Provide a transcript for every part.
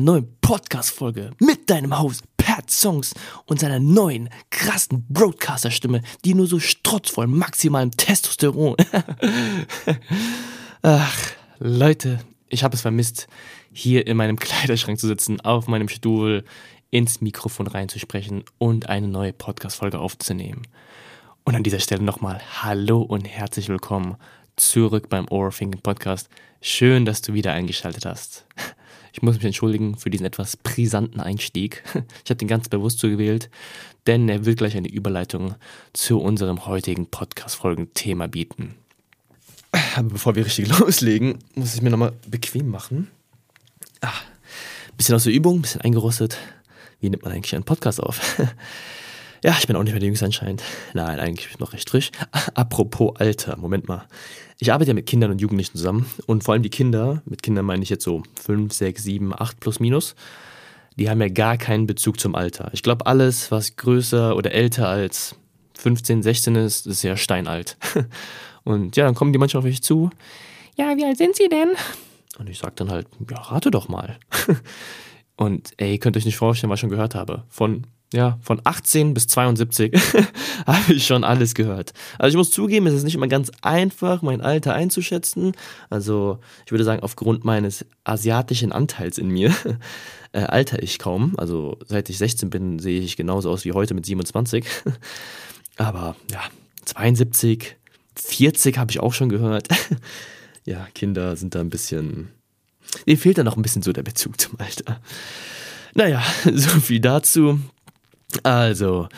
einer neuen Podcast-Folge mit deinem Host Pat Songs und seiner neuen krassen Broadcaster-Stimme, die nur so strotzvoll maximalem Testosteron. Ach, Leute, ich habe es vermisst, hier in meinem Kleiderschrank zu sitzen, auf meinem Stuhl, ins Mikrofon reinzusprechen und eine neue Podcast-Folge aufzunehmen. Und an dieser Stelle nochmal Hallo und herzlich willkommen zurück beim Overthinking Podcast. Schön, dass du wieder eingeschaltet hast. Ich muss mich entschuldigen für diesen etwas brisanten Einstieg. Ich habe den ganz bewusst so gewählt, denn er will gleich eine Überleitung zu unserem heutigen Podcast-Folgen-Thema bieten. Aber bevor wir richtig loslegen, muss ich mir nochmal bequem machen. Ah, bisschen aus der Übung, bisschen eingerostet. Wie nimmt man eigentlich einen Podcast auf? Ja, ich bin auch nicht mehr der Jüngste anscheinend. Nein, eigentlich noch recht frisch. Apropos Alter, Moment mal. Ich arbeite ja mit Kindern und Jugendlichen zusammen und vor allem die Kinder, mit Kindern meine ich jetzt so 5, 6, 7, 8 plus minus, die haben ja gar keinen Bezug zum Alter. Ich glaube, alles, was größer oder älter als 15, 16 ist, ist ja steinalt. Und ja, dann kommen die manchmal auf mich zu. Ja, wie alt sind sie denn? Und ich sage dann halt, ja, rate doch mal. Und ey, könnt euch nicht vorstellen, was ich schon gehört habe. Von ja, von 18 bis 72 habe ich schon alles gehört. Also ich muss zugeben, es ist nicht immer ganz einfach, mein Alter einzuschätzen. Also ich würde sagen, aufgrund meines asiatischen Anteils in mir äh, alter ich kaum. Also seit ich 16 bin, sehe ich genauso aus wie heute mit 27. Aber ja, 72, 40 habe ich auch schon gehört. ja, Kinder sind da ein bisschen... Mir fehlt da noch ein bisschen so der Bezug zum Alter. Naja, so viel dazu. Also,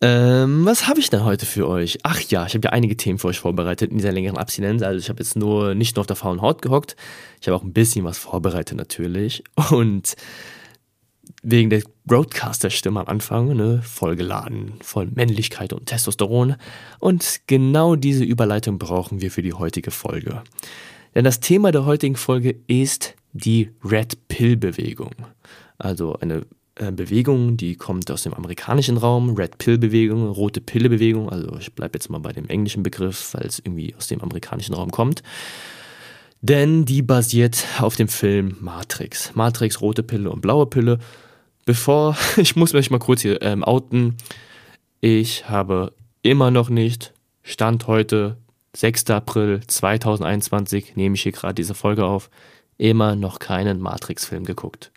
ähm, was habe ich denn heute für euch? Ach ja, ich habe ja einige Themen für euch vorbereitet in dieser längeren Abstinenz. Also ich habe jetzt nur nicht nur auf der faulen Haut gehockt, ich habe auch ein bisschen was vorbereitet natürlich. Und wegen der Broadcaster-Stimme am Anfang, ne, voll geladen, voll Männlichkeit und Testosteron. Und genau diese Überleitung brauchen wir für die heutige Folge. Denn das Thema der heutigen Folge ist die Red Pill-Bewegung. Also eine äh, Bewegung, die kommt aus dem amerikanischen Raum, Red Pill Bewegung, rote Pille Bewegung, also ich bleibe jetzt mal bei dem englischen Begriff, weil es irgendwie aus dem amerikanischen Raum kommt. Denn die basiert auf dem Film Matrix. Matrix, rote Pille und blaue Pille. Bevor, ich muss mich mal kurz hier ähm, outen, ich habe immer noch nicht, Stand heute, 6. April 2021, nehme ich hier gerade diese Folge auf, immer noch keinen Matrix-Film geguckt.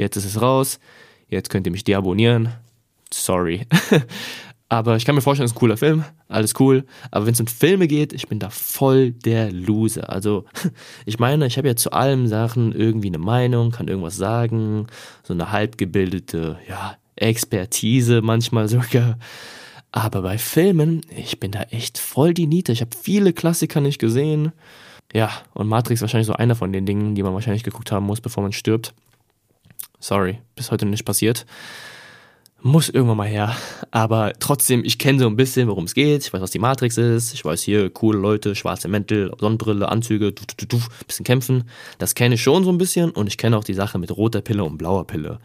Jetzt ist es raus. Jetzt könnt ihr mich deabonnieren. Sorry. Aber ich kann mir vorstellen, es ist ein cooler Film. Alles cool. Aber wenn es um Filme geht, ich bin da voll der Loser. Also, ich meine, ich habe ja zu allem Sachen irgendwie eine Meinung, kann irgendwas sagen. So eine halbgebildete, ja, Expertise manchmal sogar. Aber bei Filmen, ich bin da echt voll die Niete. Ich habe viele Klassiker nicht gesehen. Ja, und Matrix ist wahrscheinlich so einer von den Dingen, die man wahrscheinlich geguckt haben muss, bevor man stirbt. Sorry, bis heute nicht passiert. Muss irgendwann mal her. Aber trotzdem, ich kenne so ein bisschen, worum es geht. Ich weiß, was die Matrix ist. Ich weiß hier, coole Leute, schwarze Mäntel, Sonnenbrille, Anzüge, du, du, du, bisschen kämpfen. Das kenne ich schon so ein bisschen. Und ich kenne auch die Sache mit roter Pille und blauer Pille.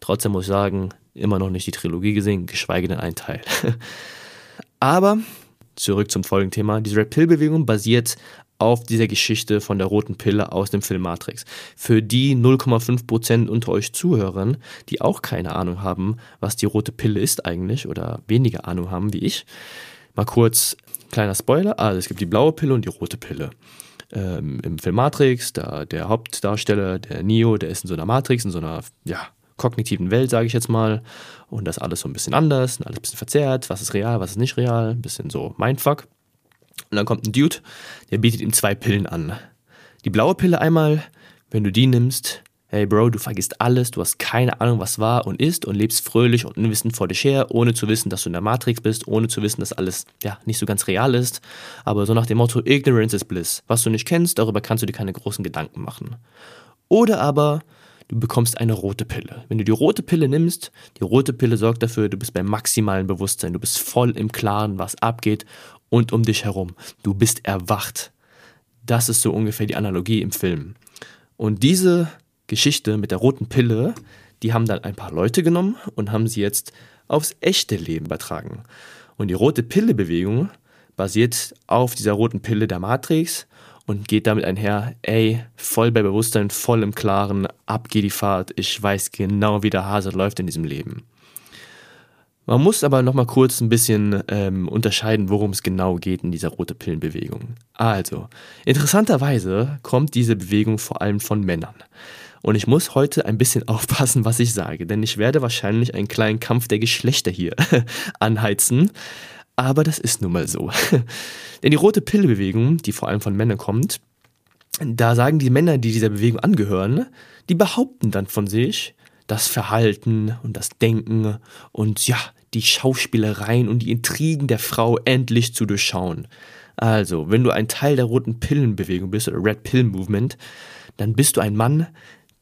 Trotzdem muss ich sagen, immer noch nicht die Trilogie gesehen, geschweige denn ein Teil. Aber zurück zum folgenden Thema. Diese Red Pill-Bewegung basiert auf dieser Geschichte von der roten Pille aus dem Film Matrix. Für die 0,5% unter euch Zuhörern, die auch keine Ahnung haben, was die rote Pille ist eigentlich oder weniger Ahnung haben wie ich, mal kurz kleiner Spoiler. Also es gibt die blaue Pille und die rote Pille. Ähm, Im Film Matrix, da der Hauptdarsteller, der Neo, der ist in so einer Matrix, in so einer, ja, kognitiven Welt, sage ich jetzt mal. Und das alles so ein bisschen anders, alles ein bisschen verzerrt. Was ist real, was ist nicht real? Ein bisschen so Mindfuck. Und dann kommt ein Dude, der bietet ihm zwei Pillen an. Die blaue Pille einmal, wenn du die nimmst, hey Bro, du vergisst alles, du hast keine Ahnung, was war und ist und lebst fröhlich und unwissend vor dich her, ohne zu wissen, dass du in der Matrix bist, ohne zu wissen, dass alles ja nicht so ganz real ist. Aber so nach dem Motto, Ignorance is Bliss. Was du nicht kennst, darüber kannst du dir keine großen Gedanken machen. Oder aber du bekommst eine rote Pille. Wenn du die rote Pille nimmst, die rote Pille sorgt dafür, du bist beim maximalen Bewusstsein, du bist voll im Klaren, was abgeht und um dich herum. Du bist erwacht. Das ist so ungefähr die Analogie im Film. Und diese Geschichte mit der roten Pille, die haben dann ein paar Leute genommen und haben sie jetzt aufs echte Leben übertragen. Und die rote Pille-Bewegung basiert auf dieser roten Pille der Matrix und geht damit einher, ey, voll bei Bewusstsein, voll im Klaren, ab geht die Fahrt, ich weiß genau, wie der Hase läuft in diesem Leben. Man muss aber nochmal kurz ein bisschen ähm, unterscheiden, worum es genau geht in dieser rote Pillenbewegung. Also, interessanterweise kommt diese Bewegung vor allem von Männern. Und ich muss heute ein bisschen aufpassen, was ich sage, denn ich werde wahrscheinlich einen kleinen Kampf der Geschlechter hier anheizen. Aber das ist nun mal so. denn die rote Pillebewegung, die vor allem von Männern kommt, da sagen die Männer, die dieser Bewegung angehören, die behaupten dann von sich, das Verhalten und das Denken und ja, die Schauspielereien und die Intrigen der Frau endlich zu durchschauen. Also, wenn du ein Teil der roten Pillenbewegung bist oder Red Pill Movement, dann bist du ein Mann,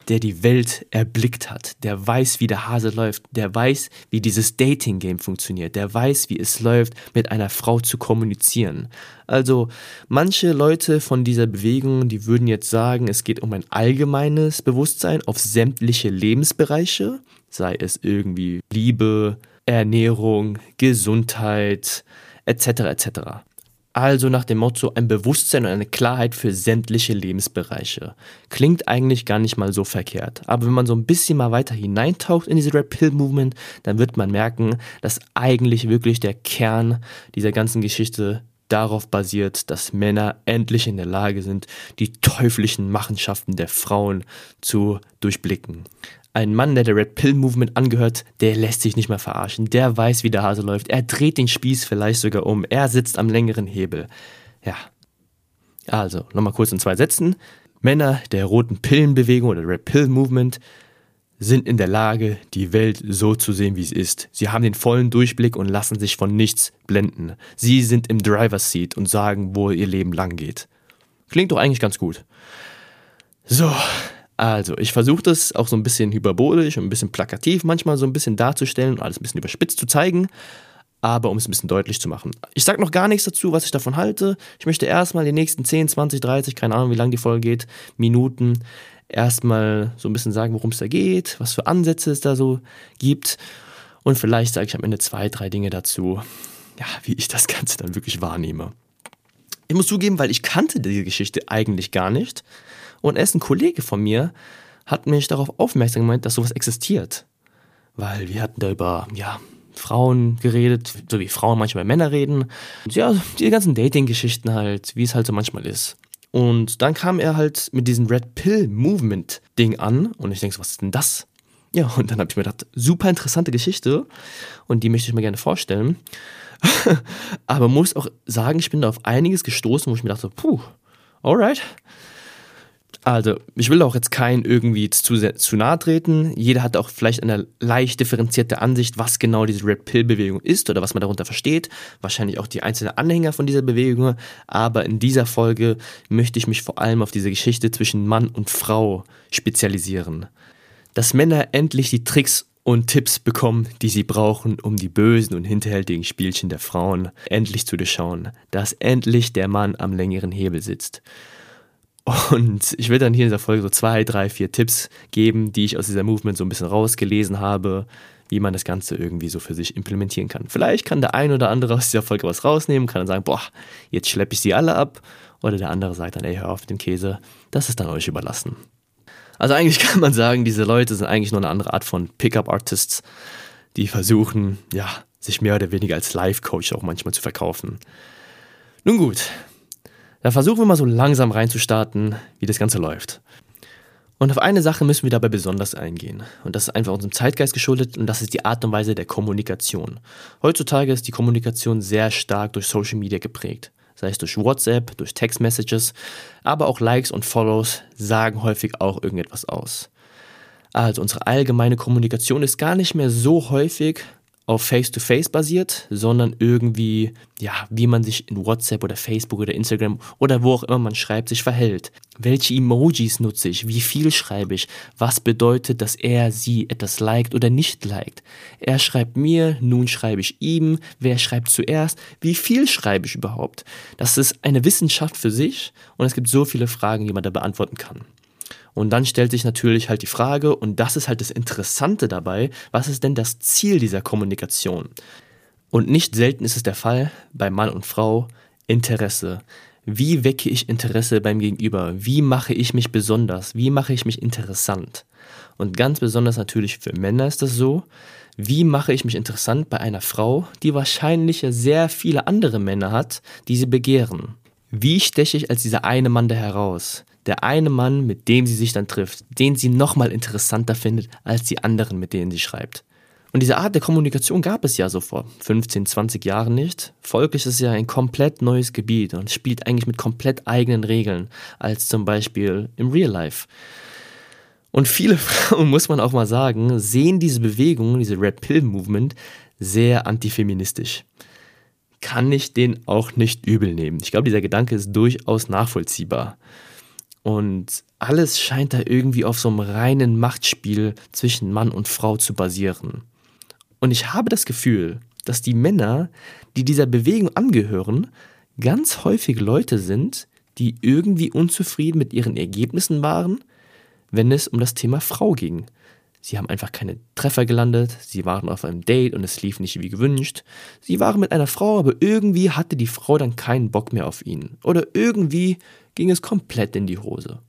der die Welt erblickt hat, der weiß, wie der Hase läuft, der weiß, wie dieses Dating-Game funktioniert, der weiß, wie es läuft, mit einer Frau zu kommunizieren. Also manche Leute von dieser Bewegung, die würden jetzt sagen, es geht um ein allgemeines Bewusstsein auf sämtliche Lebensbereiche, sei es irgendwie Liebe, Ernährung, Gesundheit, etc. etc. Also nach dem Motto ein Bewusstsein und eine Klarheit für sämtliche Lebensbereiche. Klingt eigentlich gar nicht mal so verkehrt. Aber wenn man so ein bisschen mal weiter hineintaucht in diese Red Pill Movement, dann wird man merken, dass eigentlich wirklich der Kern dieser ganzen Geschichte darauf basiert, dass Männer endlich in der Lage sind, die teuflischen Machenschaften der Frauen zu durchblicken. Ein Mann, der der Red Pill Movement angehört, der lässt sich nicht mehr verarschen. Der weiß, wie der Hase läuft. Er dreht den Spieß vielleicht sogar um. Er sitzt am längeren Hebel. Ja. Also, nochmal kurz in zwei Sätzen. Männer der roten Pillenbewegung oder Red Pill Movement sind in der Lage, die Welt so zu sehen, wie es ist. Sie haben den vollen Durchblick und lassen sich von nichts blenden. Sie sind im Driver's Seat und sagen, wo ihr Leben lang geht. Klingt doch eigentlich ganz gut. So, also, ich versuche das auch so ein bisschen hyperbolisch und ein bisschen plakativ manchmal so ein bisschen darzustellen und alles ein bisschen überspitzt zu zeigen, aber um es ein bisschen deutlich zu machen. Ich sage noch gar nichts dazu, was ich davon halte. Ich möchte erstmal die nächsten 10, 20, 30, keine Ahnung, wie lange die Folge geht, Minuten, erstmal so ein bisschen sagen, worum es da geht, was für Ansätze es da so gibt. Und vielleicht sage ich am Ende zwei, drei Dinge dazu, ja, wie ich das Ganze dann wirklich wahrnehme. Ich muss zugeben, weil ich kannte diese Geschichte eigentlich gar nicht. Und erst ein Kollege von mir hat mich darauf aufmerksam gemacht, dass sowas existiert. Weil wir hatten da über, ja, Frauen geredet, so wie Frauen manchmal Männer reden. Und ja, die ganzen Dating-Geschichten halt, wie es halt so manchmal ist. Und dann kam er halt mit diesem Red Pill Movement Ding an und ich denke so, was ist denn das? Ja, und dann habe ich mir gedacht, super interessante Geschichte und die möchte ich mir gerne vorstellen. Aber muss auch sagen, ich bin da auf einiges gestoßen, wo ich mir dachte, puh, alright, also, ich will auch jetzt keinen irgendwie zu, zu nahe treten. Jeder hat auch vielleicht eine leicht differenzierte Ansicht, was genau diese Red Pill-Bewegung ist oder was man darunter versteht. Wahrscheinlich auch die einzelnen Anhänger von dieser Bewegung. Aber in dieser Folge möchte ich mich vor allem auf diese Geschichte zwischen Mann und Frau spezialisieren. Dass Männer endlich die Tricks und Tipps bekommen, die sie brauchen, um die bösen und hinterhältigen Spielchen der Frauen endlich zu durchschauen. Dass endlich der Mann am längeren Hebel sitzt. Und ich will dann hier in dieser Folge so zwei, drei, vier Tipps geben, die ich aus dieser Movement so ein bisschen rausgelesen habe, wie man das Ganze irgendwie so für sich implementieren kann. Vielleicht kann der ein oder andere aus dieser Folge was rausnehmen, kann dann sagen, boah, jetzt schleppe ich sie alle ab. Oder der andere sagt dann, ey, hör auf mit dem Käse. Das ist dann euch überlassen. Also eigentlich kann man sagen, diese Leute sind eigentlich nur eine andere Art von Pickup-Artists, die versuchen, ja, sich mehr oder weniger als Life-Coach auch manchmal zu verkaufen. Nun gut, da versuchen wir mal so langsam reinzustarten, wie das Ganze läuft. Und auf eine Sache müssen wir dabei besonders eingehen. Und das ist einfach unserem Zeitgeist geschuldet und das ist die Art und Weise der Kommunikation. Heutzutage ist die Kommunikation sehr stark durch Social Media geprägt. Sei es durch WhatsApp, durch Textmessages, aber auch Likes und Follows sagen häufig auch irgendetwas aus. Also unsere allgemeine Kommunikation ist gar nicht mehr so häufig auf Face-to-Face basiert, sondern irgendwie, ja, wie man sich in WhatsApp oder Facebook oder Instagram oder wo auch immer man schreibt, sich verhält. Welche Emojis nutze ich? Wie viel schreibe ich? Was bedeutet, dass er sie etwas liked oder nicht liked? Er schreibt mir, nun schreibe ich ihm. Wer schreibt zuerst? Wie viel schreibe ich überhaupt? Das ist eine Wissenschaft für sich und es gibt so viele Fragen, die man da beantworten kann. Und dann stellt sich natürlich halt die Frage, und das ist halt das Interessante dabei, was ist denn das Ziel dieser Kommunikation? Und nicht selten ist es der Fall bei Mann und Frau Interesse. wie wecke ich Interesse beim Gegenüber? Wie mache ich mich besonders? Wie mache ich mich interessant? Und ganz besonders natürlich für Männer ist das so. Wie mache ich mich interessant bei einer Frau, die wahrscheinlich sehr viele andere Männer hat, die sie begehren? Wie steche ich als dieser eine Mann da heraus? Der eine Mann, mit dem sie sich dann trifft, den sie nochmal interessanter findet als die anderen, mit denen sie schreibt. Und diese Art der Kommunikation gab es ja so vor 15, 20 Jahren nicht. Folglich ist es ja ein komplett neues Gebiet und spielt eigentlich mit komplett eigenen Regeln als zum Beispiel im Real Life. Und viele Frauen, muss man auch mal sagen, sehen diese Bewegung, diese Red Pill Movement, sehr antifeministisch. Kann ich den auch nicht übel nehmen. Ich glaube, dieser Gedanke ist durchaus nachvollziehbar. Und alles scheint da irgendwie auf so einem reinen Machtspiel zwischen Mann und Frau zu basieren. Und ich habe das Gefühl, dass die Männer, die dieser Bewegung angehören, ganz häufig Leute sind, die irgendwie unzufrieden mit ihren Ergebnissen waren, wenn es um das Thema Frau ging. Sie haben einfach keine Treffer gelandet, sie waren auf einem Date und es lief nicht wie gewünscht. Sie waren mit einer Frau, aber irgendwie hatte die Frau dann keinen Bock mehr auf ihn. Oder irgendwie ging es komplett in die Hose.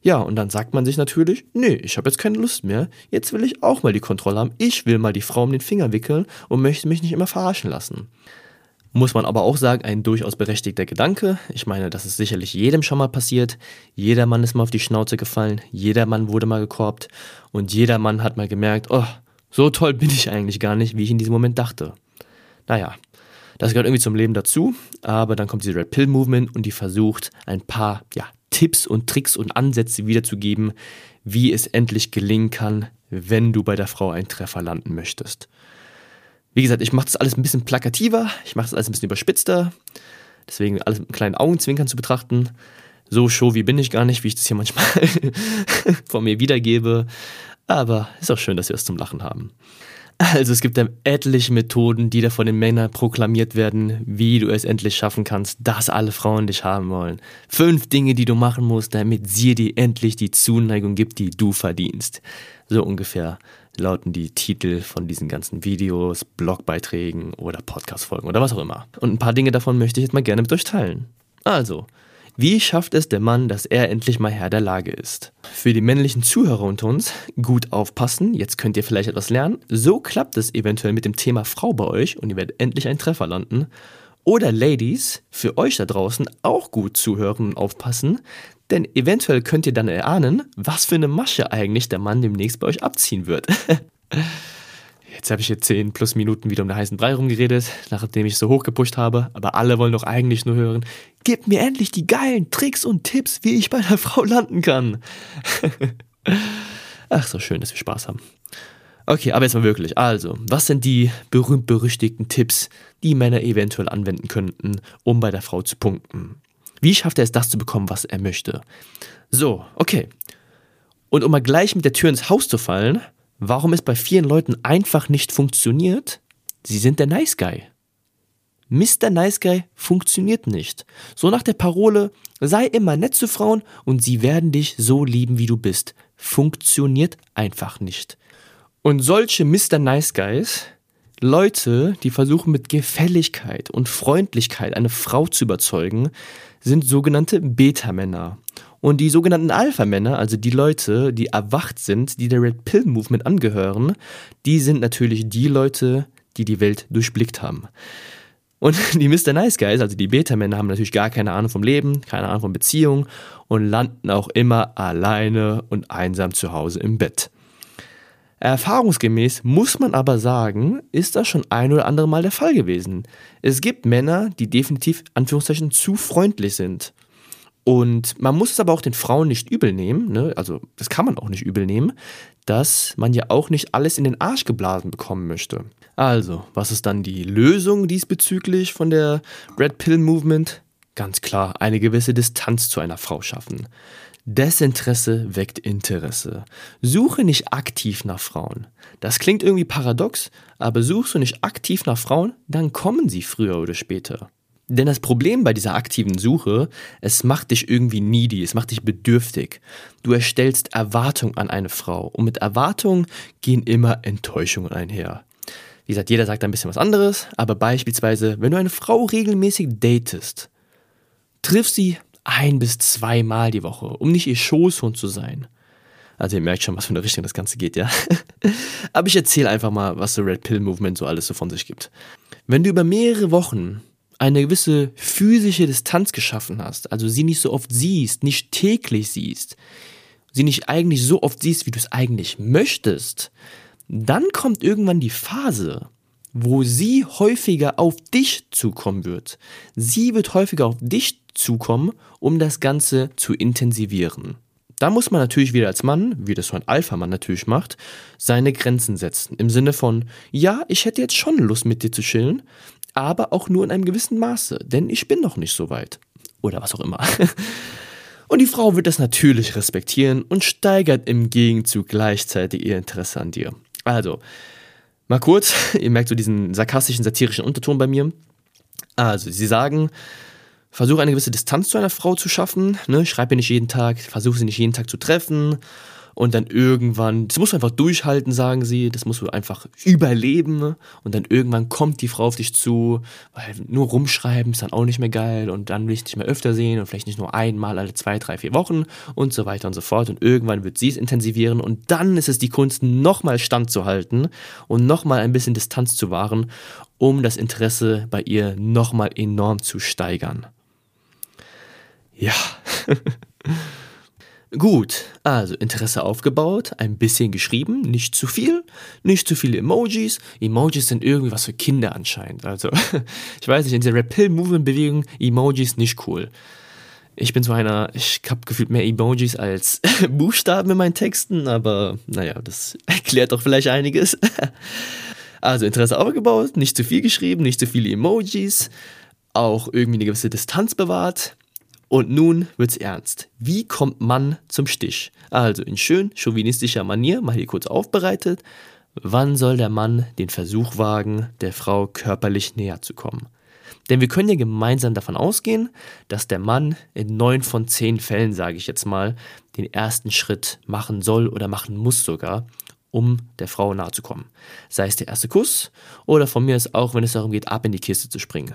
Ja, und dann sagt man sich natürlich, nee, ich habe jetzt keine Lust mehr, jetzt will ich auch mal die Kontrolle haben, ich will mal die Frau um den Finger wickeln und möchte mich nicht immer verarschen lassen. Muss man aber auch sagen, ein durchaus berechtigter Gedanke. Ich meine, das ist sicherlich jedem schon mal passiert. Jeder Mann ist mal auf die Schnauze gefallen, jeder Mann wurde mal gekorbt und jeder Mann hat mal gemerkt, oh, so toll bin ich eigentlich gar nicht, wie ich in diesem Moment dachte. Naja, das gehört irgendwie zum Leben dazu, aber dann kommt diese Red Pill Movement und die versucht, ein paar ja, Tipps und Tricks und Ansätze wiederzugeben, wie es endlich gelingen kann, wenn du bei der Frau einen Treffer landen möchtest. Wie gesagt, ich mache das alles ein bisschen plakativer, ich mache das alles ein bisschen überspitzter, deswegen alles mit kleinen Augenzwinkern zu betrachten. So show wie bin ich gar nicht, wie ich das hier manchmal von mir wiedergebe. Aber ist auch schön, dass wir es zum Lachen haben. Also es gibt dann etliche Methoden, die da von den Männern proklamiert werden, wie du es endlich schaffen kannst, dass alle Frauen dich haben wollen. Fünf Dinge, die du machen musst, damit sie dir endlich die Zuneigung gibt, die du verdienst. So ungefähr lauten die Titel von diesen ganzen Videos, Blogbeiträgen oder Podcastfolgen oder was auch immer. Und ein paar Dinge davon möchte ich jetzt mal gerne mit euch teilen. Also, wie schafft es der Mann, dass er endlich mal Herr der Lage ist? Für die männlichen Zuhörer unter uns, gut aufpassen, jetzt könnt ihr vielleicht etwas lernen. So klappt es eventuell mit dem Thema Frau bei euch und ihr werdet endlich einen Treffer landen. Oder Ladies, für euch da draußen auch gut zuhören und aufpassen, denn eventuell könnt ihr dann erahnen, was für eine Masche eigentlich der Mann demnächst bei euch abziehen wird. Jetzt habe ich hier 10 plus Minuten wieder um den heißen Brei rumgeredet, nachdem ich so hochgepusht habe, aber alle wollen doch eigentlich nur hören, gib mir endlich die geilen Tricks und Tipps, wie ich bei einer Frau landen kann. Ach, so schön, dass wir Spaß haben. Okay, aber jetzt mal wirklich. Also, was sind die berühmt-berüchtigten Tipps, die Männer eventuell anwenden könnten, um bei der Frau zu punkten? Wie schafft er es, das zu bekommen, was er möchte? So, okay. Und um mal gleich mit der Tür ins Haus zu fallen, warum es bei vielen Leuten einfach nicht funktioniert, sie sind der Nice Guy. Mr. Nice Guy funktioniert nicht. So nach der Parole, sei immer nett zu Frauen und sie werden dich so lieben, wie du bist. Funktioniert einfach nicht. Und solche Mr. Nice Guys, Leute, die versuchen mit Gefälligkeit und Freundlichkeit eine Frau zu überzeugen, sind sogenannte Beta-Männer. Und die sogenannten Alpha-Männer, also die Leute, die erwacht sind, die der Red Pill Movement angehören, die sind natürlich die Leute, die die Welt durchblickt haben. Und die Mr. Nice Guys, also die Beta-Männer, haben natürlich gar keine Ahnung vom Leben, keine Ahnung von Beziehungen und landen auch immer alleine und einsam zu Hause im Bett. Erfahrungsgemäß muss man aber sagen, ist das schon ein oder andere Mal der Fall gewesen. Es gibt Männer, die definitiv Anführungszeichen zu freundlich sind und man muss es aber auch den Frauen nicht übel nehmen, ne? also das kann man auch nicht übel nehmen, dass man ja auch nicht alles in den Arsch geblasen bekommen möchte. Also, was ist dann die Lösung diesbezüglich von der Red Pill Movement? Ganz klar, eine gewisse Distanz zu einer Frau schaffen. Desinteresse weckt Interesse. Suche nicht aktiv nach Frauen. Das klingt irgendwie paradox, aber suchst du nicht aktiv nach Frauen, dann kommen sie früher oder später. Denn das Problem bei dieser aktiven Suche, es macht dich irgendwie needy, es macht dich bedürftig. Du erstellst Erwartungen an eine Frau und mit Erwartungen gehen immer Enttäuschungen einher. Wie gesagt, jeder sagt ein bisschen was anderes, aber beispielsweise, wenn du eine Frau regelmäßig datest, Triff sie ein bis zweimal die Woche, um nicht ihr Schoßhund zu sein. Also ihr merkt schon, was für eine Richtung das Ganze geht, ja. Aber ich erzähle einfach mal, was so Red Pill Movement so alles so von sich gibt. Wenn du über mehrere Wochen eine gewisse physische Distanz geschaffen hast, also sie nicht so oft siehst, nicht täglich siehst, sie nicht eigentlich so oft siehst, wie du es eigentlich möchtest, dann kommt irgendwann die Phase, wo sie häufiger auf dich zukommen wird. Sie wird häufiger auf dich zukommen, um das Ganze zu intensivieren. Da muss man natürlich wieder als Mann, wie das so ein Alpha-Mann natürlich macht, seine Grenzen setzen. Im Sinne von, ja, ich hätte jetzt schon Lust mit dir zu chillen, aber auch nur in einem gewissen Maße, denn ich bin noch nicht so weit. Oder was auch immer. Und die Frau wird das natürlich respektieren und steigert im Gegenzug gleichzeitig ihr Interesse an dir. Also, mal kurz, ihr merkt so diesen sarkastischen, satirischen Unterton bei mir. Also, sie sagen, versuche eine gewisse Distanz zu einer Frau zu schaffen, ne? schreib ihr nicht jeden Tag, versuche sie nicht jeden Tag zu treffen und dann irgendwann, das musst du einfach durchhalten, sagen sie, das musst du einfach überleben und dann irgendwann kommt die Frau auf dich zu, weil nur rumschreiben ist dann auch nicht mehr geil und dann will ich dich mehr öfter sehen und vielleicht nicht nur einmal alle zwei, drei, vier Wochen und so weiter und so fort und irgendwann wird sie es intensivieren und dann ist es die Kunst, nochmal standzuhalten und nochmal ein bisschen Distanz zu wahren, um das Interesse bei ihr nochmal enorm zu steigern. Ja. Gut, also Interesse aufgebaut, ein bisschen geschrieben, nicht zu viel, nicht zu viele Emojis. Emojis sind irgendwie was für Kinder anscheinend. Also, ich weiß nicht, in dieser Repel-Movement-Bewegung, Emojis nicht cool. Ich bin so einer, ich habe gefühlt mehr Emojis als Buchstaben in meinen Texten, aber naja, das erklärt doch vielleicht einiges. Also Interesse aufgebaut, nicht zu viel geschrieben, nicht zu viele Emojis, auch irgendwie eine gewisse Distanz bewahrt. Und nun wird's ernst. Wie kommt man zum Stich? Also in schön chauvinistischer Manier, mal hier kurz aufbereitet. Wann soll der Mann den Versuch wagen, der Frau körperlich näher zu kommen? Denn wir können ja gemeinsam davon ausgehen, dass der Mann in neun von zehn Fällen, sage ich jetzt mal, den ersten Schritt machen soll oder machen muss sogar, um der Frau nahe zu kommen. Sei es der erste Kuss oder von mir ist auch, wenn es darum geht, ab in die Kiste zu springen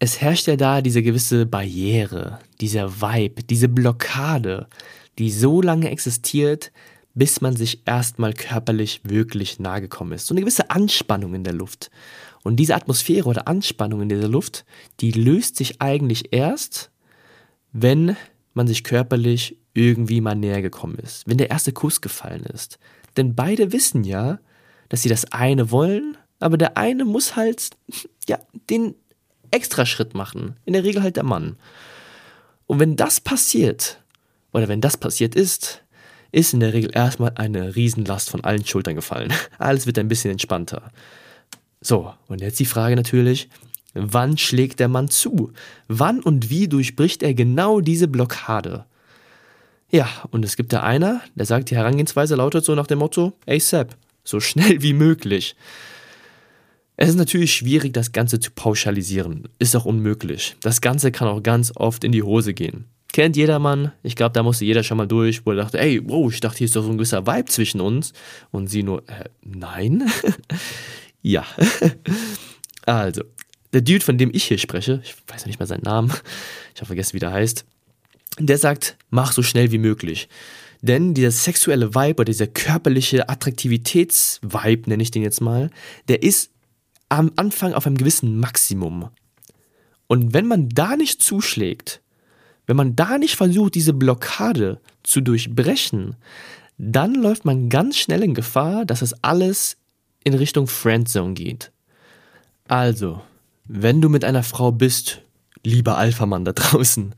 es herrscht ja da diese gewisse Barriere, dieser Vibe, diese Blockade, die so lange existiert, bis man sich erstmal körperlich wirklich nahe gekommen ist. So eine gewisse Anspannung in der Luft. Und diese Atmosphäre oder Anspannung in dieser Luft, die löst sich eigentlich erst, wenn man sich körperlich irgendwie mal näher gekommen ist, wenn der erste Kuss gefallen ist. Denn beide wissen ja, dass sie das eine wollen, aber der eine muss halt ja den Extraschritt machen. In der Regel halt der Mann. Und wenn das passiert, oder wenn das passiert ist, ist in der Regel erstmal eine Riesenlast von allen Schultern gefallen. Alles wird ein bisschen entspannter. So, und jetzt die Frage natürlich, wann schlägt der Mann zu? Wann und wie durchbricht er genau diese Blockade? Ja, und es gibt da einer, der sagt, die Herangehensweise lautet so nach dem Motto, ASAP, so schnell wie möglich. Es ist natürlich schwierig, das Ganze zu pauschalisieren. Ist auch unmöglich. Das Ganze kann auch ganz oft in die Hose gehen. Kennt jedermann. Ich glaube, da musste jeder schon mal durch, wo er dachte, ey, wow, ich dachte, hier ist doch so ein gewisser Vibe zwischen uns. Und sie nur, äh, nein? ja. also, der Dude, von dem ich hier spreche, ich weiß nicht mehr seinen Namen, ich habe vergessen, wie der heißt, der sagt, mach so schnell wie möglich. Denn dieser sexuelle Vibe oder dieser körperliche Attraktivitätsvibe, nenne ich den jetzt mal, der ist am Anfang auf einem gewissen Maximum. Und wenn man da nicht zuschlägt, wenn man da nicht versucht, diese Blockade zu durchbrechen, dann läuft man ganz schnell in Gefahr, dass es alles in Richtung Friendzone geht. Also, wenn du mit einer Frau bist, lieber Alpha-Mann da draußen,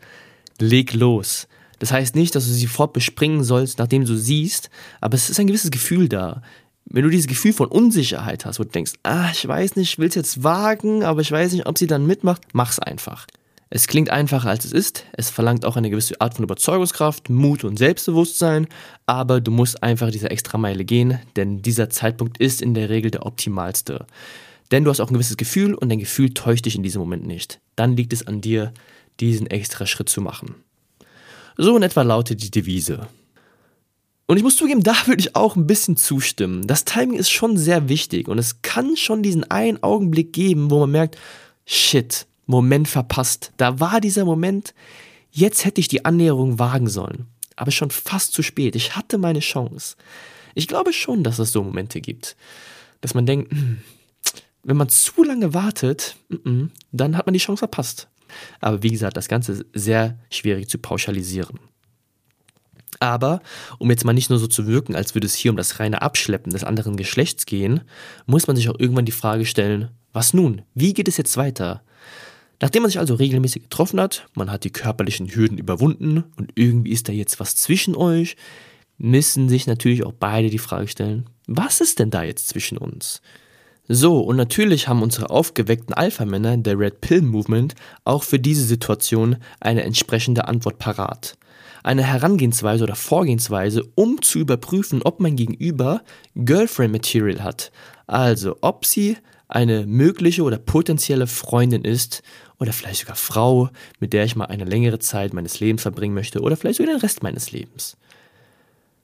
leg los. Das heißt nicht, dass du sie fort bespringen sollst, nachdem du siehst, aber es ist ein gewisses Gefühl da wenn du dieses Gefühl von Unsicherheit hast, wo du denkst, ah, ich weiß nicht, ich will es jetzt wagen, aber ich weiß nicht, ob sie dann mitmacht, mach's einfach. Es klingt einfacher als es ist, es verlangt auch eine gewisse Art von Überzeugungskraft, Mut und Selbstbewusstsein, aber du musst einfach diese extra Meile gehen, denn dieser Zeitpunkt ist in der Regel der optimalste. Denn du hast auch ein gewisses Gefühl und dein Gefühl täuscht dich in diesem Moment nicht. Dann liegt es an dir, diesen extra Schritt zu machen. So in etwa lautet die Devise. Und ich muss zugeben, da würde ich auch ein bisschen zustimmen. Das Timing ist schon sehr wichtig und es kann schon diesen einen Augenblick geben, wo man merkt, shit, Moment verpasst. Da war dieser Moment, jetzt hätte ich die Annäherung wagen sollen. Aber schon fast zu spät. Ich hatte meine Chance. Ich glaube schon, dass es so Momente gibt, dass man denkt, hm, wenn man zu lange wartet, dann hat man die Chance verpasst. Aber wie gesagt, das Ganze ist sehr schwierig zu pauschalisieren. Aber um jetzt mal nicht nur so zu wirken, als würde es hier um das reine Abschleppen des anderen Geschlechts gehen, muss man sich auch irgendwann die Frage stellen, was nun? Wie geht es jetzt weiter? Nachdem man sich also regelmäßig getroffen hat, man hat die körperlichen Hürden überwunden und irgendwie ist da jetzt was zwischen euch, müssen sich natürlich auch beide die Frage stellen, was ist denn da jetzt zwischen uns? So, und natürlich haben unsere aufgeweckten Alpha-Männer der Red Pill Movement auch für diese Situation eine entsprechende Antwort parat. Eine Herangehensweise oder Vorgehensweise, um zu überprüfen, ob mein Gegenüber Girlfriend Material hat. Also, ob sie eine mögliche oder potenzielle Freundin ist oder vielleicht sogar Frau, mit der ich mal eine längere Zeit meines Lebens verbringen möchte oder vielleicht sogar den Rest meines Lebens.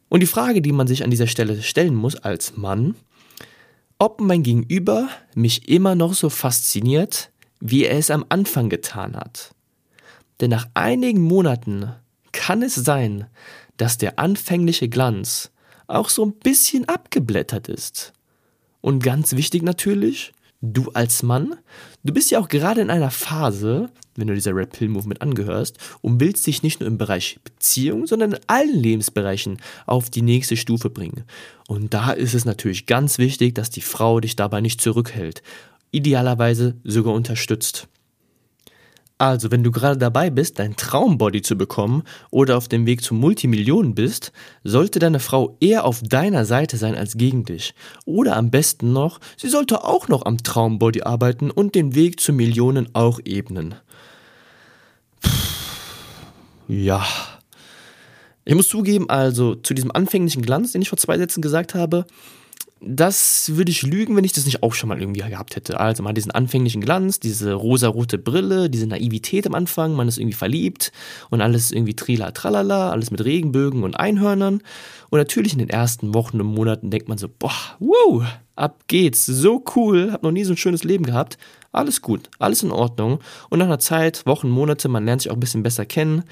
Und die Frage, die man sich an dieser Stelle stellen muss als Mann, ob mein Gegenüber mich immer noch so fasziniert, wie er es am Anfang getan hat. Denn nach einigen Monaten kann es sein, dass der anfängliche Glanz auch so ein bisschen abgeblättert ist. Und ganz wichtig natürlich, du als Mann, du bist ja auch gerade in einer Phase, wenn du dieser Red Pill Movement angehörst, und willst dich nicht nur im Bereich Beziehung, sondern in allen Lebensbereichen auf die nächste Stufe bringen. Und da ist es natürlich ganz wichtig, dass die Frau dich dabei nicht zurückhält, idealerweise sogar unterstützt. Also, wenn du gerade dabei bist, dein Traumbody zu bekommen oder auf dem Weg zu Multimillionen bist, sollte deine Frau eher auf deiner Seite sein als gegen dich. Oder am besten noch, sie sollte auch noch am Traumbody arbeiten und den Weg zu Millionen auch ebnen. Ja. Ich muss zugeben, also zu diesem anfänglichen Glanz, den ich vor zwei Sätzen gesagt habe, das würde ich lügen, wenn ich das nicht auch schon mal irgendwie gehabt hätte. Also mal diesen anfänglichen Glanz, diese rosarote Brille, diese Naivität am Anfang, man ist irgendwie verliebt und alles irgendwie trila tralala, alles mit Regenbögen und Einhörnern. Und natürlich in den ersten Wochen und Monaten denkt man so, boah, wow, ab geht's, so cool, hab noch nie so ein schönes Leben gehabt. Alles gut, alles in Ordnung. Und nach einer Zeit, Wochen, Monate, man lernt sich auch ein bisschen besser kennen.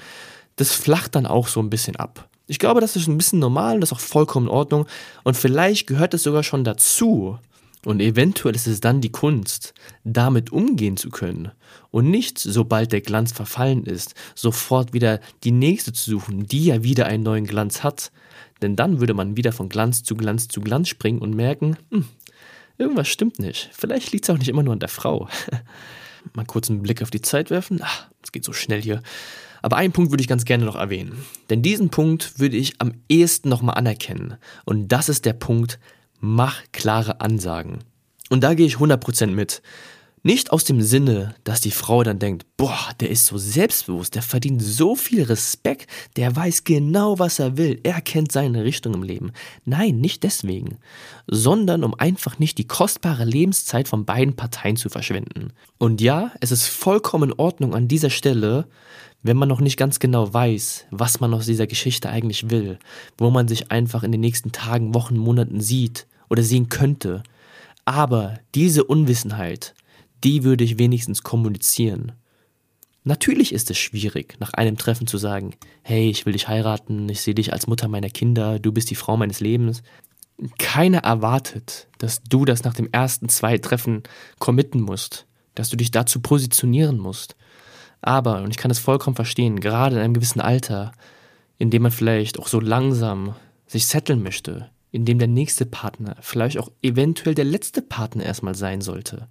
Das flacht dann auch so ein bisschen ab. Ich glaube, das ist ein bisschen normal und das ist auch vollkommen in Ordnung. Und vielleicht gehört es sogar schon dazu. Und eventuell ist es dann die Kunst, damit umgehen zu können. Und nicht, sobald der Glanz verfallen ist, sofort wieder die nächste zu suchen, die ja wieder einen neuen Glanz hat. Denn dann würde man wieder von Glanz zu Glanz zu Glanz springen und merken, hm, irgendwas stimmt nicht. Vielleicht liegt es auch nicht immer nur an der Frau. Mal kurz einen Blick auf die Zeit werfen. Ach, es geht so schnell hier. Aber einen Punkt würde ich ganz gerne noch erwähnen. Denn diesen Punkt würde ich am ehesten nochmal anerkennen. Und das ist der Punkt, mach klare Ansagen. Und da gehe ich 100% mit. Nicht aus dem Sinne, dass die Frau dann denkt, boah, der ist so selbstbewusst, der verdient so viel Respekt, der weiß genau, was er will, er kennt seine Richtung im Leben. Nein, nicht deswegen, sondern um einfach nicht die kostbare Lebenszeit von beiden Parteien zu verschwenden. Und ja, es ist vollkommen in Ordnung an dieser Stelle, wenn man noch nicht ganz genau weiß, was man aus dieser Geschichte eigentlich will, wo man sich einfach in den nächsten Tagen, Wochen, Monaten sieht oder sehen könnte. Aber diese Unwissenheit, die würde ich wenigstens kommunizieren. Natürlich ist es schwierig, nach einem Treffen zu sagen, hey, ich will dich heiraten, ich sehe dich als Mutter meiner Kinder, du bist die Frau meines Lebens. Keiner erwartet, dass du das nach dem ersten zwei Treffen committen musst, dass du dich dazu positionieren musst. Aber, und ich kann es vollkommen verstehen, gerade in einem gewissen Alter, in dem man vielleicht auch so langsam sich setteln möchte, in dem der nächste Partner vielleicht auch eventuell der letzte Partner erstmal sein sollte,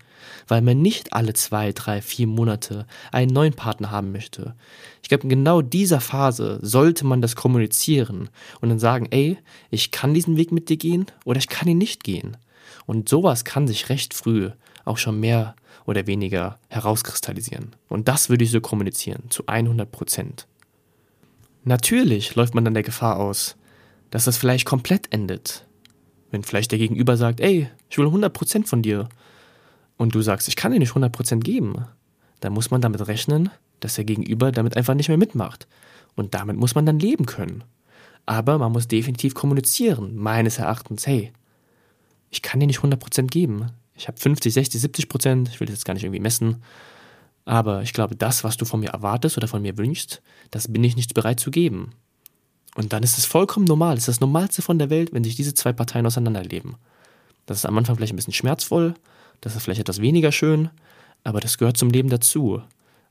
weil man nicht alle zwei, drei, vier Monate einen neuen Partner haben möchte. Ich glaube, in genau dieser Phase sollte man das kommunizieren und dann sagen, ey, ich kann diesen Weg mit dir gehen oder ich kann ihn nicht gehen. Und sowas kann sich recht früh auch schon mehr oder weniger herauskristallisieren. Und das würde ich so kommunizieren, zu 100 Prozent. Natürlich läuft man dann der Gefahr aus, dass das vielleicht komplett endet. Wenn vielleicht der Gegenüber sagt, ey, ich will 100 Prozent von dir. Und du sagst, ich kann dir nicht 100 Prozent geben. Dann muss man damit rechnen, dass der Gegenüber damit einfach nicht mehr mitmacht. Und damit muss man dann leben können. Aber man muss definitiv kommunizieren, meines Erachtens, hey, ich kann dir nicht 100% geben. Ich habe 50, 60, 70 Prozent, ich will das jetzt gar nicht irgendwie messen. Aber ich glaube, das, was du von mir erwartest oder von mir wünschst, das bin ich nicht bereit zu geben. Und dann ist es vollkommen normal. Es ist das Normalste von der Welt, wenn sich diese zwei Parteien auseinanderleben. Das ist am Anfang vielleicht ein bisschen schmerzvoll, das ist vielleicht etwas weniger schön, aber das gehört zum Leben dazu.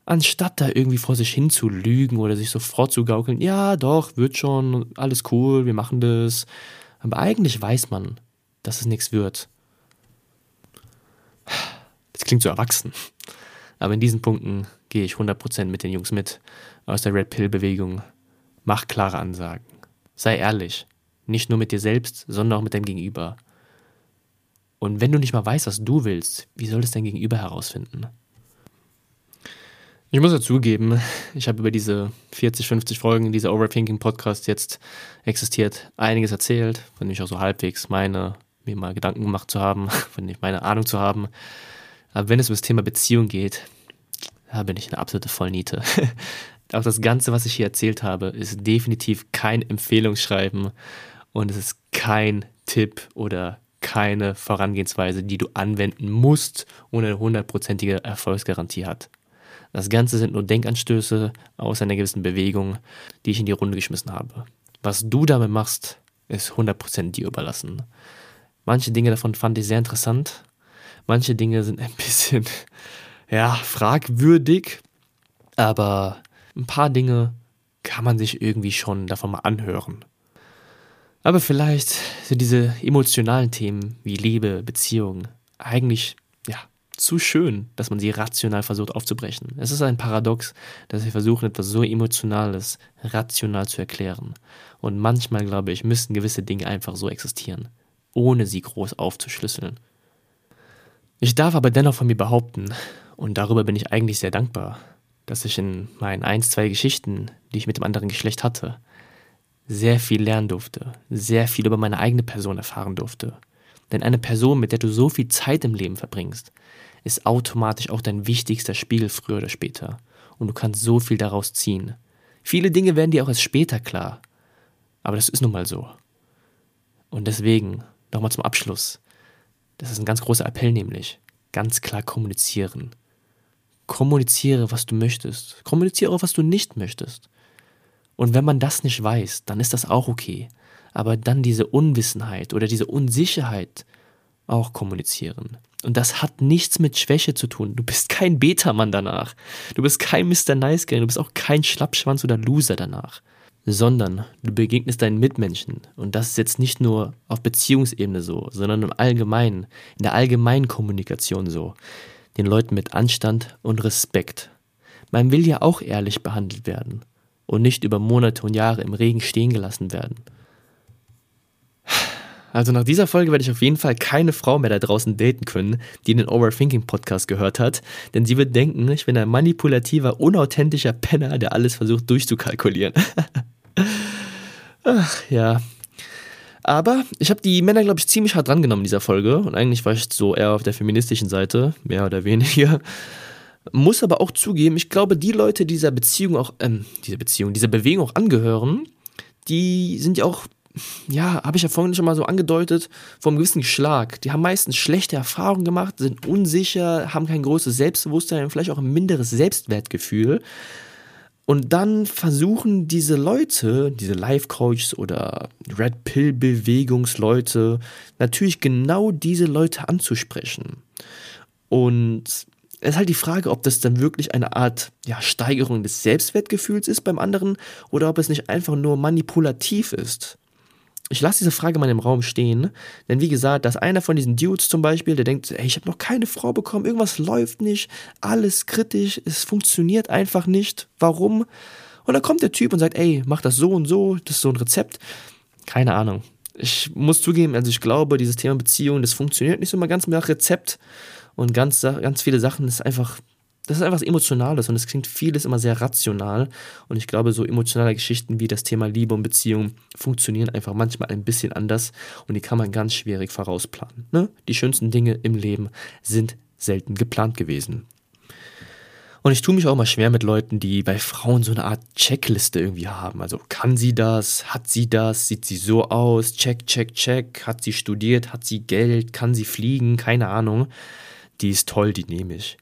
Anstatt da irgendwie vor sich hin zu lügen oder sich so vorzugaukeln, ja doch, wird schon, alles cool, wir machen das. Aber eigentlich weiß man, dass es nichts wird. Das klingt so erwachsen. Aber in diesen Punkten gehe ich 100% mit den Jungs mit aus der Red Pill Bewegung. Mach klare Ansagen. Sei ehrlich. Nicht nur mit dir selbst, sondern auch mit deinem Gegenüber. Und wenn du nicht mal weißt, was du willst, wie soll es dein Gegenüber herausfinden? Ich muss ja zugeben, ich habe über diese 40, 50 Folgen dieser Overthinking Podcast jetzt existiert, einiges erzählt, von dem ich auch so halbwegs meine, mir mal Gedanken gemacht zu haben, von dem ich meine Ahnung zu haben. Aber wenn es um das Thema Beziehung geht, da bin ich eine absolute Vollniete. auch das Ganze, was ich hier erzählt habe, ist definitiv kein Empfehlungsschreiben und es ist kein Tipp oder keine Vorangehensweise, die du anwenden musst und eine hundertprozentige Erfolgsgarantie hat. Das Ganze sind nur Denkanstöße aus einer gewissen Bewegung, die ich in die Runde geschmissen habe. Was du damit machst, ist 100% dir überlassen. Manche Dinge davon fand ich sehr interessant. Manche Dinge sind ein bisschen, ja, fragwürdig. Aber ein paar Dinge kann man sich irgendwie schon davon mal anhören. Aber vielleicht sind diese emotionalen Themen wie Liebe, Beziehung eigentlich zu schön, dass man sie rational versucht aufzubrechen. Es ist ein Paradox, dass wir versuchen, etwas so Emotionales rational zu erklären. Und manchmal, glaube ich, müssten gewisse Dinge einfach so existieren, ohne sie groß aufzuschlüsseln. Ich darf aber dennoch von mir behaupten, und darüber bin ich eigentlich sehr dankbar, dass ich in meinen ein, zwei Geschichten, die ich mit dem anderen Geschlecht hatte, sehr viel lernen durfte, sehr viel über meine eigene Person erfahren durfte. Denn eine Person, mit der du so viel Zeit im Leben verbringst, ist automatisch auch dein wichtigster Spiegel früher oder später. Und du kannst so viel daraus ziehen. Viele Dinge werden dir auch erst später klar. Aber das ist nun mal so. Und deswegen, nochmal zum Abschluss. Das ist ein ganz großer Appell nämlich. Ganz klar kommunizieren. Kommuniziere, was du möchtest. Kommuniziere auch, was du nicht möchtest. Und wenn man das nicht weiß, dann ist das auch okay. Aber dann diese Unwissenheit oder diese Unsicherheit auch kommunizieren. Und das hat nichts mit Schwäche zu tun. Du bist kein Beta-Mann danach. Du bist kein Mr. Nice Guy. Du bist auch kein Schlappschwanz oder Loser danach. Sondern du begegnest deinen Mitmenschen. Und das ist jetzt nicht nur auf Beziehungsebene so, sondern im Allgemeinen, in der allgemeinen Kommunikation so. Den Leuten mit Anstand und Respekt. Man will ja auch ehrlich behandelt werden. Und nicht über Monate und Jahre im Regen stehen gelassen werden. Also nach dieser Folge werde ich auf jeden Fall keine Frau mehr da draußen daten können, die den Overthinking Podcast gehört hat, denn sie wird denken, ich bin ein manipulativer, unauthentischer Penner, der alles versucht durchzukalkulieren. Ach ja. Aber ich habe die Männer, glaube ich, ziemlich hart drangenommen in dieser Folge und eigentlich war ich so eher auf der feministischen Seite, mehr oder weniger. Muss aber auch zugeben, ich glaube, die Leute, die dieser Beziehung auch, ähm, dieser Beziehung, dieser Bewegung auch angehören, die sind ja auch ja, habe ich ja vorhin schon mal so angedeutet, vom gewissen Schlag. Die haben meistens schlechte Erfahrungen gemacht, sind unsicher, haben kein großes Selbstbewusstsein vielleicht auch ein minderes Selbstwertgefühl. Und dann versuchen diese Leute, diese Life-Coaches oder Red Pill-Bewegungsleute, natürlich genau diese Leute anzusprechen. Und es ist halt die Frage, ob das dann wirklich eine Art ja, Steigerung des Selbstwertgefühls ist beim anderen oder ob es nicht einfach nur manipulativ ist ich lasse diese Frage mal im Raum stehen, denn wie gesagt, dass einer von diesen Dudes zum Beispiel, der denkt, ey, ich habe noch keine Frau bekommen, irgendwas läuft nicht, alles kritisch, es funktioniert einfach nicht, warum? Und dann kommt der Typ und sagt, ey, mach das so und so, das ist so ein Rezept. Keine Ahnung. Ich muss zugeben, also ich glaube, dieses Thema Beziehung, das funktioniert nicht so mal ganz nach Rezept und ganz, ganz viele Sachen ist einfach das ist einfach was Emotionales und es klingt vieles immer sehr rational. Und ich glaube, so emotionale Geschichten wie das Thema Liebe und Beziehung funktionieren einfach manchmal ein bisschen anders und die kann man ganz schwierig vorausplanen. Ne? Die schönsten Dinge im Leben sind selten geplant gewesen. Und ich tue mich auch mal schwer mit Leuten, die bei Frauen so eine Art Checkliste irgendwie haben. Also kann sie das? Hat sie das? Sieht sie so aus? Check, check, check. Hat sie studiert? Hat sie Geld? Kann sie fliegen? Keine Ahnung. Die ist toll, die nehme ich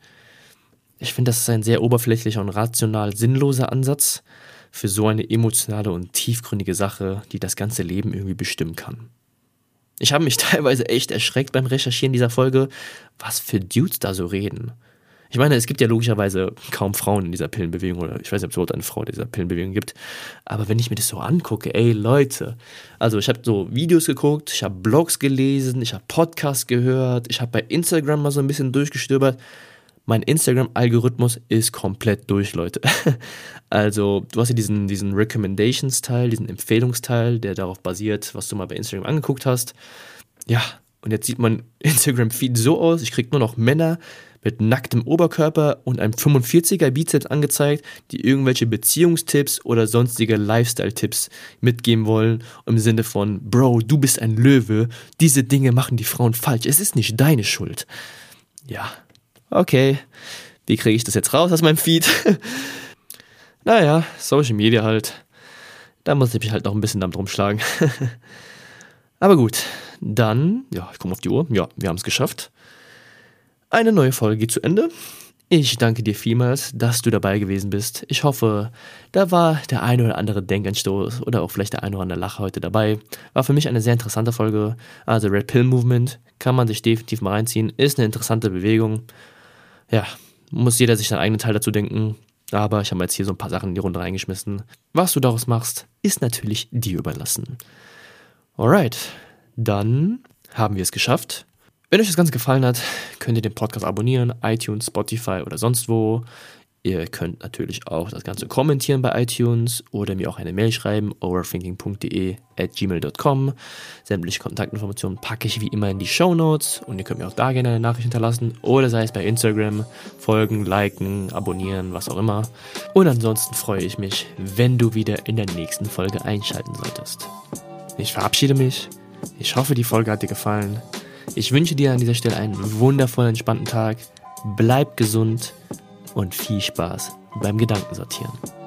Ich finde, das ist ein sehr oberflächlicher und rational sinnloser Ansatz für so eine emotionale und tiefgründige Sache, die das ganze Leben irgendwie bestimmen kann. Ich habe mich teilweise echt erschreckt beim Recherchieren dieser Folge, was für Dudes da so reden. Ich meine, es gibt ja logischerweise kaum Frauen in dieser Pillenbewegung oder ich weiß nicht, ob es überhaupt eine Frau in dieser Pillenbewegung gibt. Aber wenn ich mir das so angucke, ey Leute, also ich habe so Videos geguckt, ich habe Blogs gelesen, ich habe Podcasts gehört, ich habe bei Instagram mal so ein bisschen durchgestöbert. Mein Instagram-Algorithmus ist komplett durch, Leute. Also, du hast ja diesen, diesen Recommendations-Teil, diesen Empfehlungsteil, der darauf basiert, was du mal bei Instagram angeguckt hast. Ja, und jetzt sieht mein Instagram-Feed so aus, ich krieg nur noch Männer mit nacktem Oberkörper und einem 45er Bizeps angezeigt, die irgendwelche Beziehungstipps oder sonstige Lifestyle-Tipps mitgeben wollen, im Sinne von, Bro, du bist ein Löwe, diese Dinge machen die Frauen falsch, es ist nicht deine Schuld. Ja, okay, wie kriege ich das jetzt raus aus meinem Feed? naja, Social Media halt. Da muss ich mich halt noch ein bisschen damit rumschlagen. Aber gut, dann, ja, ich komme auf die Uhr. Ja, wir haben es geschafft. Eine neue Folge geht zu Ende. Ich danke dir vielmals, dass du dabei gewesen bist. Ich hoffe, da war der eine oder andere Denkanstoß oder auch vielleicht der eine oder andere Lacher heute dabei. War für mich eine sehr interessante Folge. Also Red Pill Movement kann man sich definitiv mal reinziehen. Ist eine interessante Bewegung. Ja, muss jeder sich seinen eigenen Teil dazu denken. Aber ich habe jetzt hier so ein paar Sachen in die Runde reingeschmissen. Was du daraus machst, ist natürlich dir überlassen. Alright, dann haben wir es geschafft. Wenn euch das Ganze gefallen hat, könnt ihr den Podcast abonnieren, iTunes, Spotify oder sonst wo. Ihr könnt natürlich auch das Ganze kommentieren bei iTunes oder mir auch eine Mail schreiben, overthinking.de at gmail.com. Sämtliche Kontaktinformationen packe ich wie immer in die Show Notes und ihr könnt mir auch da gerne eine Nachricht hinterlassen oder sei es bei Instagram, folgen, liken, abonnieren, was auch immer. Und ansonsten freue ich mich, wenn du wieder in der nächsten Folge einschalten solltest. Ich verabschiede mich. Ich hoffe, die Folge hat dir gefallen. Ich wünsche dir an dieser Stelle einen wundervollen, entspannten Tag. Bleib gesund und viel Spaß beim Gedankensortieren.